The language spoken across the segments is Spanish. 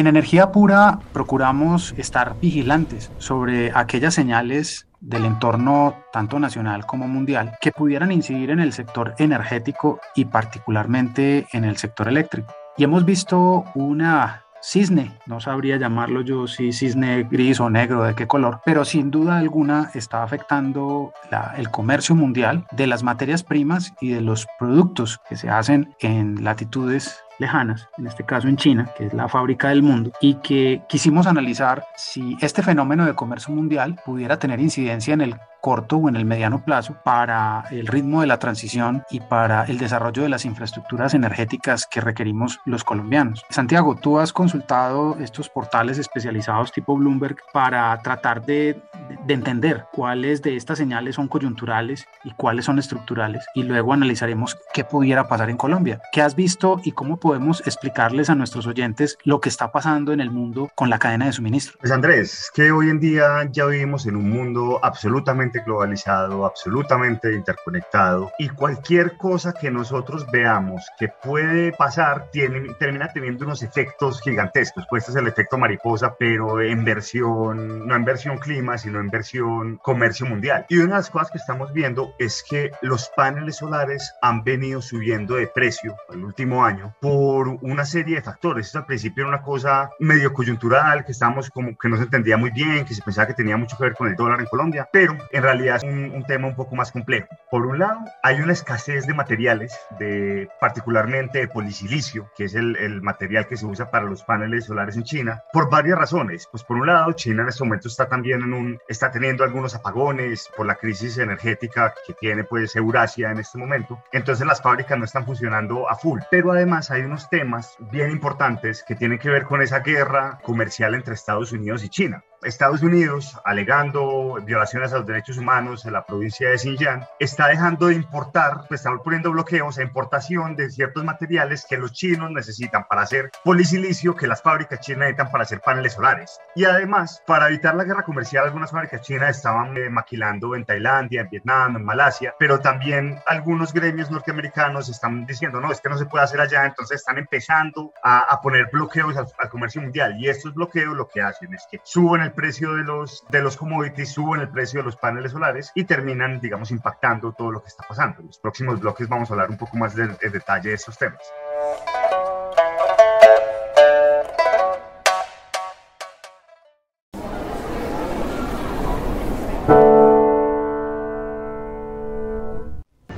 En energía pura procuramos estar vigilantes sobre aquellas señales del entorno tanto nacional como mundial que pudieran incidir en el sector energético y particularmente en el sector eléctrico. Y hemos visto una cisne, no sabría llamarlo yo si cisne gris o negro, de qué color, pero sin duda alguna está afectando el comercio mundial de las materias primas y de los productos que se hacen en latitudes lejanas, en este caso en China, que es la fábrica del mundo, y que quisimos analizar si este fenómeno de comercio mundial pudiera tener incidencia en el corto o en el mediano plazo para el ritmo de la transición y para el desarrollo de las infraestructuras energéticas que requerimos los colombianos. Santiago, tú has consultado estos portales especializados tipo Bloomberg para tratar de, de entender cuáles de estas señales son coyunturales y cuáles son estructurales y luego analizaremos qué pudiera pasar en Colombia. ¿Qué has visto y cómo podemos explicarles a nuestros oyentes lo que está pasando en el mundo con la cadena de suministro? Pues Andrés, que hoy en día ya vivimos en un mundo absolutamente globalizado, absolutamente interconectado y cualquier cosa que nosotros veamos que puede pasar tiene, termina teniendo unos efectos gigantescos. Pues este es el efecto mariposa, pero en versión, no en versión clima, sino en versión comercio mundial. Y una de las cosas que estamos viendo es que los paneles solares han venido subiendo de precio el último año por una serie de factores. Esto al principio era una cosa medio coyuntural, que estábamos como que no se entendía muy bien, que se pensaba que tenía mucho que ver con el dólar en Colombia, pero en realidad es un, tema un poco más complejo. Por un lado, hay una escasez de materiales, de, particularmente de polisilicio, que es el, el, material que se usa para los paneles solares en China, por varias razones. Pues por un lado, China en este momento está también en un, está teniendo algunos apagones por la crisis energética que tiene pues Eurasia en este momento. Entonces las fábricas no están funcionando a full. Pero además hay unos temas bien importantes que tienen que ver con esa guerra comercial entre Estados Unidos y China. Estados Unidos, alegando violaciones a los derechos humanos en la provincia de Xinjiang, está dejando de importar, pues está poniendo bloqueos a importación de ciertos materiales que los chinos necesitan para hacer polisilicio, que las fábricas chinas necesitan para hacer paneles solares. Y además, para evitar la guerra comercial, algunas fábricas chinas estaban eh, maquilando en Tailandia, en Vietnam, en Malasia, pero también algunos gremios norteamericanos están diciendo, no, es que no se puede hacer allá, entonces están empezando a, poner bloqueos al, al comercio mundial. Y estos bloqueos lo que hacen es que suben el precio de los, de los commodities, suben el precio de los paneles solares y terminan, digamos, impactando todo lo que está pasando. En los próximos bloques vamos a hablar un poco más de, de detalle de estos temas.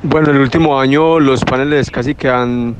Bueno, en el último año los paneles casi que han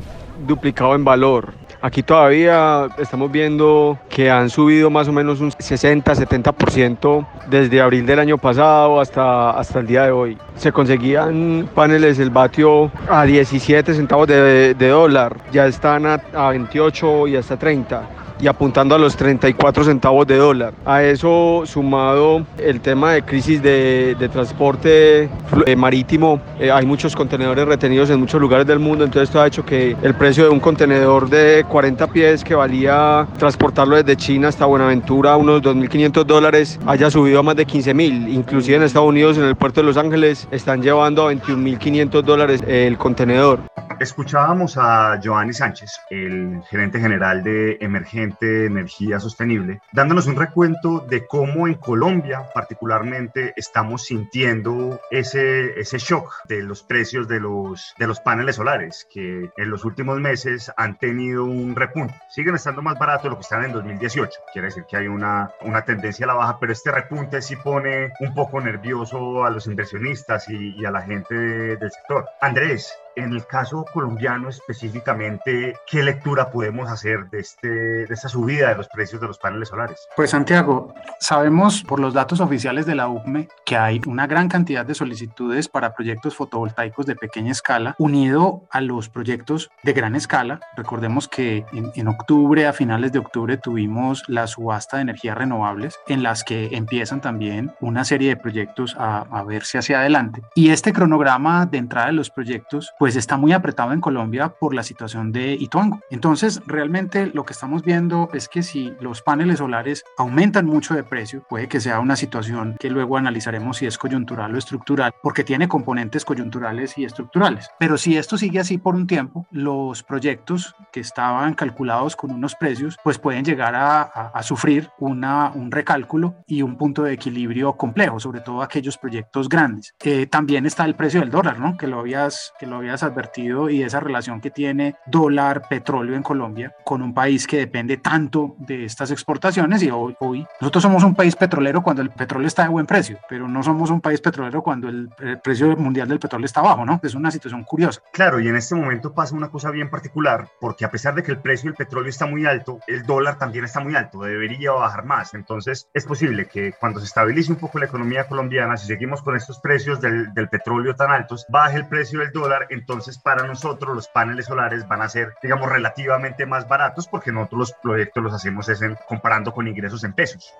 duplicado en valor. Aquí todavía estamos viendo que han subido más o menos un 60-70% desde abril del año pasado hasta, hasta el día de hoy. Se conseguían paneles el vatio a 17 centavos de, dólar, ya están a, a 28 y hasta 30 y apuntando a los 34 centavos de dólar. A eso sumado el tema de crisis de, transporte eh, marítimo, eh, hay muchos contenedores retenidos en muchos lugares del mundo, entonces esto ha hecho que el precio de un contenedor de 40 pies que valía transportarlo desde China hasta Buenaventura, unos 2.500 dólares, haya subido a más de 15.000. Inclusive en Estados Unidos, en el puerto de Los Ángeles, están llevando a 21.500 dólares el contenedor. Escuchábamos a Giovanni Sánchez, el gerente general de Emergente Energía Sostenible, dándonos un recuento de cómo en Colombia particularmente estamos sintiendo ese, ese shock de los precios de los, de los paneles solares, que en los últimos meses han tenido un repunte. Siguen estando más baratos de lo que estaban en 2018, quiere decir que hay una, una tendencia a la baja, pero este repunte sí pone un poco nervioso a los inversionistas y, a la gente del sector. Andrés, en el caso colombiano específicamente, ¿qué lectura podemos hacer de, este, de esta subida de los precios de los paneles solares? Pues Santiago, sabemos por los datos oficiales de la UCME que hay una gran cantidad de solicitudes para proyectos fotovoltaicos de pequeña escala unido a los proyectos de gran escala. Recordemos que en, en octubre, a finales de octubre, tuvimos la subasta de energías renovables en las que empiezan también una serie de proyectos a, a verse hacia adelante. Y este cronograma de entrada de los proyectos pues está muy apretado en Colombia por la situación de Ituango. Entonces, realmente lo que estamos viendo es que si los paneles solares aumentan mucho de precio, puede que sea una situación que luego analizaremos si es coyuntural o estructural, porque tiene componentes coyunturales y estructurales. Pero si esto sigue así por un tiempo, los proyectos que estaban calculados con unos precios, pues pueden llegar a, a, a sufrir una, un recálculo y un punto de equilibrio complejo, sobre todo aquellos proyectos grandes. Eh, también está el precio del dólar, ¿no? Que lo habías, que lo habías advertido y esa relación que tiene dólar-petróleo en Colombia con un país que depende tanto de estas exportaciones y hoy, hoy, nosotros somos un país petrolero cuando el petróleo está de buen precio, pero no somos un país petrolero cuando el, el precio mundial del petróleo está bajo, ¿no? Es una situación curiosa. Claro, y en este momento pasa una cosa bien particular, porque a pesar de que el precio del petróleo está muy alto, el dólar también está muy alto, debería bajar más. Entonces, es posible que cuando se estabilice un poco la economía colombiana, si seguimos con estos precios del, del petróleo tan altos, baje el precio del dólar, entonces para nosotros los paneles solares van a ser, digamos, relativamente más baratos porque nosotros los proyectos los hacemos es en, comparando con ingresos en pesos.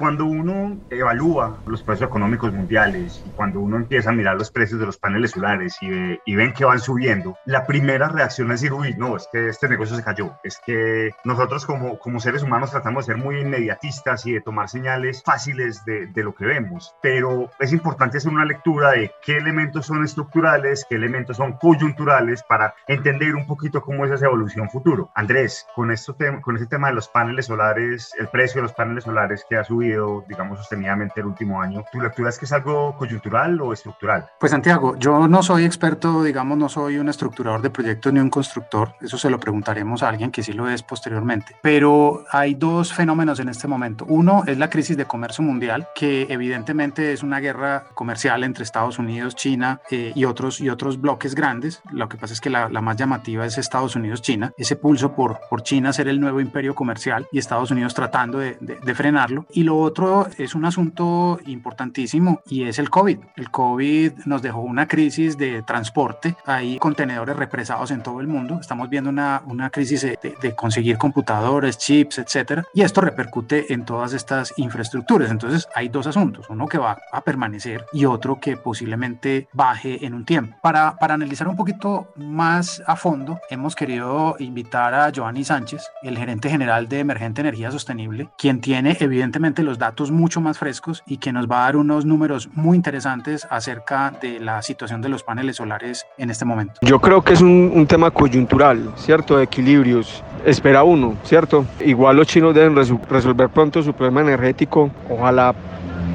Cuando uno evalúa los precios económicos mundiales y cuando uno empieza a mirar los precios de los paneles solares y, ve, y, ven que van subiendo, la primera reacción es decir, uy, no, es que este negocio se cayó. Es que nosotros como, como seres humanos tratamos de ser muy inmediatistas y de tomar señales fáciles de, de lo que vemos, pero es importante hacer una lectura de qué elementos son estructurales, qué elementos son coyunturales para entender un poquito cómo es esa evolución futuro. Andrés, con, esto con este tema de los paneles solares, el precio de los paneles solares que ha subido, digamos, sostenidamente el último año. ¿Tu lectura es que es algo coyuntural o estructural? Pues Santiago, yo no soy experto, digamos, no soy un estructurador de proyectos ni un constructor, eso se lo preguntaremos a alguien que sí lo es posteriormente, pero hay dos fenómenos en este momento. Uno es la crisis de comercio mundial, que evidentemente es una guerra comercial entre Estados Unidos, China eh, y, otros, y otros bloques grandes. Lo que pasa es que la, la más llamativa es Estados Unidos-China, ese pulso por, por China ser el nuevo imperio comercial y Estados Unidos tratando de, de, de frenarlo. Y lo otro es un asunto importantísimo y es el COVID. El COVID nos dejó una crisis de transporte. Hay contenedores represados en todo el mundo. Estamos viendo una, una crisis de, de conseguir computadores, chips, etcétera. Y esto repercute en todas estas infraestructuras. Entonces hay dos asuntos. Uno que va a permanecer y otro que posiblemente baje en un tiempo. Para, para analizar un poquito más a fondo, hemos querido invitar a Giovanni Sánchez, el gerente general de Emergente Energía Sostenible, quien tiene evidentemente los datos mucho más frescos y que nos va a dar unos números muy interesantes acerca de la situación de los paneles solares en este momento. Yo creo que es un, tema coyuntural, ¿cierto? De equilibrios. Espera uno, ¿cierto? Igual los chinos deben resolver pronto su problema energético. Ojalá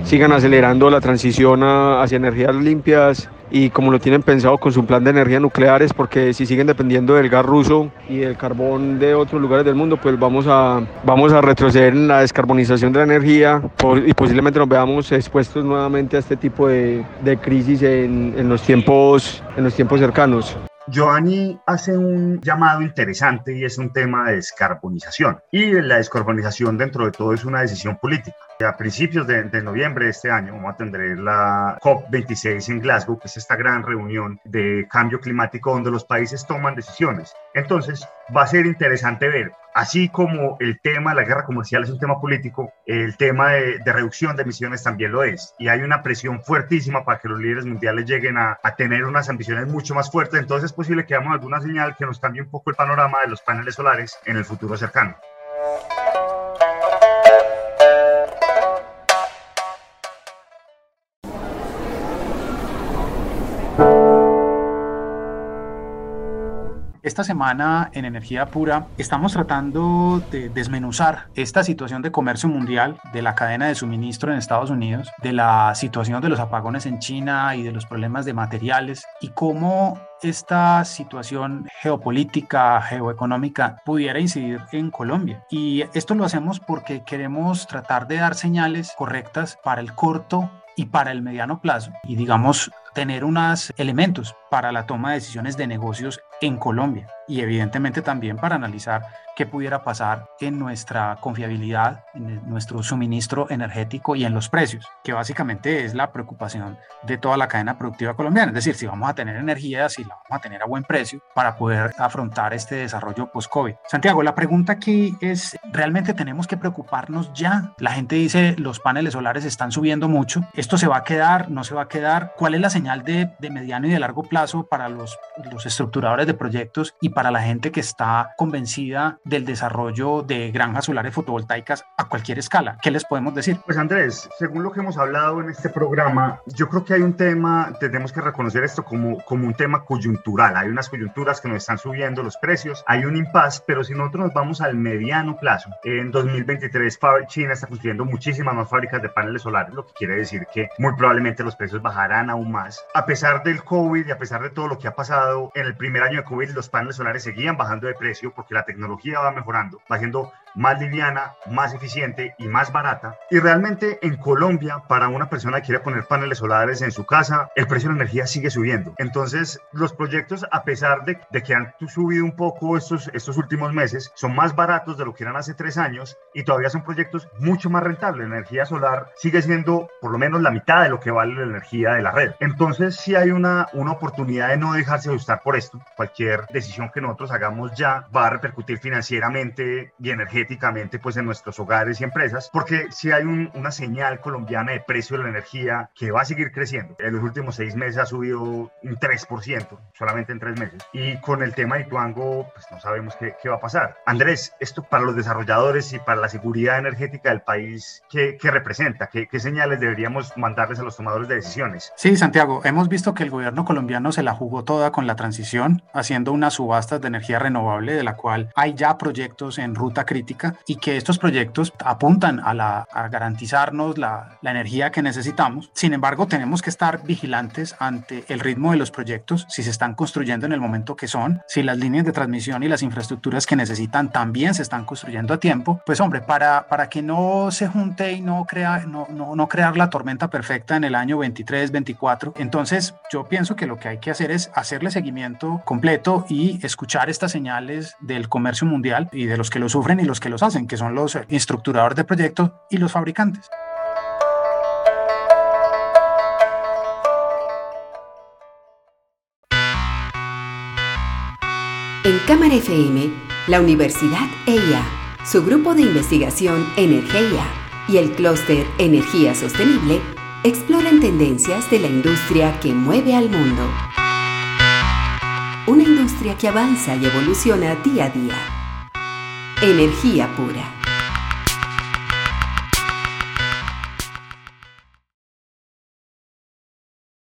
sigan acelerando la transición hacia energías limpias y como lo tienen pensado con su plan de energía nucleares, porque si siguen dependiendo del gas ruso y del carbón de otros lugares del mundo, pues vamos a, vamos a retroceder en la descarbonización de la energía y posiblemente nos veamos expuestos nuevamente a este tipo de, de crisis en, en, los tiempos, en los tiempos cercanos. Giovanni hace un llamado interesante y es un tema de descarbonización. Y la descarbonización dentro de todo es una decisión política. A principios de, noviembre de este año vamos a tener la COP26 en Glasgow, que es esta gran reunión de cambio climático donde los países toman decisiones. Entonces va a ser interesante ver, así como el tema de la guerra comercial es un tema político, el tema de, de reducción de emisiones también lo es. Y hay una presión fuertísima para que los líderes mundiales lleguen a, tener unas ambiciones mucho más fuertes. Entonces es posible que hagamos alguna señal que nos cambie un poco el panorama de los paneles solares en el futuro cercano. Esta semana en Energía Pura estamos tratando de desmenuzar esta situación de comercio mundial, de la cadena de suministro en Estados Unidos, de la situación de los apagones en China y de los problemas de materiales y cómo esta situación geopolítica, geoeconómica pudiera incidir en Colombia. Y esto lo hacemos porque queremos tratar de dar señales correctas para el corto y para el mediano plazo y digamos tener unos elementos para la toma de decisiones de negocios en Colombia y evidentemente también para analizar qué pudiera pasar en nuestra confiabilidad, en nuestro suministro energético y en los precios, que básicamente es la preocupación de toda la cadena productiva colombiana. Es decir, si vamos a tener energía, si la vamos a tener a buen precio para poder afrontar este desarrollo post-COVID. Santiago, la pregunta aquí es, ¿realmente tenemos que preocuparnos ya? La gente dice, los paneles solares están subiendo mucho, ¿esto se va a quedar? ¿No se va a quedar? ¿Cuál es la señal de, de mediano y de largo plazo para los, los estructuradores de proyectos y para la gente que está convencida del desarrollo de granjas solares fotovoltaicas a cualquier escala. ¿Qué les podemos decir? Pues Andrés, según lo que hemos hablado en este programa, yo creo que hay un tema, tenemos que reconocer esto como, como un tema coyuntural. Hay unas coyunturas que nos están subiendo los precios, hay un impasse, pero si nosotros nos vamos al mediano plazo, en 2023 China está construyendo muchísimas más fábricas de paneles solares, lo que quiere decir que muy probablemente los precios bajarán aún más. A pesar del COVID y a pesar de todo lo que ha pasado, en el primer año de COVID los paneles solares seguían bajando de precio porque la tecnología va mejorando, va siendo más liviana, más eficiente y más barata. Y realmente en Colombia, para una persona que quiere poner paneles solares en su casa, el precio de la energía sigue subiendo. Entonces, los proyectos, a pesar de, de que han subido un poco estos, estos últimos meses, son más baratos de lo que eran hace tres años y todavía son proyectos mucho más rentables. La energía solar sigue siendo por lo menos la mitad de lo que vale la energía de la red. Entonces, sí hay una, una oportunidad de no dejarse ajustar por esto. Cualquier decisión que nosotros hagamos ya va a repercutir financieramente y energéticamente pues en nuestros hogares y empresas, porque si hay una señal colombiana de precio de la energía que va a seguir creciendo. En los últimos seis meses ha subido un 3%, solamente en tres meses. Y con el tema de Ituango, pues no sabemos qué, qué va a pasar. Andrés, esto para los desarrolladores y para la seguridad energética del país, ¿qué, qué representa? ¿Qué, ¿Qué señales deberíamos mandarles a los tomadores de decisiones? Sí, Santiago, hemos visto que el gobierno colombiano se la jugó toda con la transición, haciendo unas subastas de energía renovable, de la cual hay ya proyectos en ruta crítica y que estos proyectos apuntan a, la, a garantizarnos la, la energía que necesitamos. Sin embargo, tenemos que estar vigilantes ante el ritmo de los proyectos, si se están construyendo en el momento que son, si las líneas de transmisión y las infraestructuras que necesitan también se están construyendo a tiempo. Pues hombre, para, para que no se junte y no, crea, no, no, no crear la tormenta perfecta en el año 23, 24, entonces yo pienso que lo que hay que hacer es hacerle seguimiento completo y escuchar estas señales del comercio mundial y de los que lo sufren y los que los hacen, que son los estructuradores de proyectos y los fabricantes. En Cámara FM, la Universidad EIA, su grupo de investigación Energía y el clúster Energía Sostenible exploran tendencias de la industria que mueve al mundo. Una industria que avanza y evoluciona día a día. Energía pura.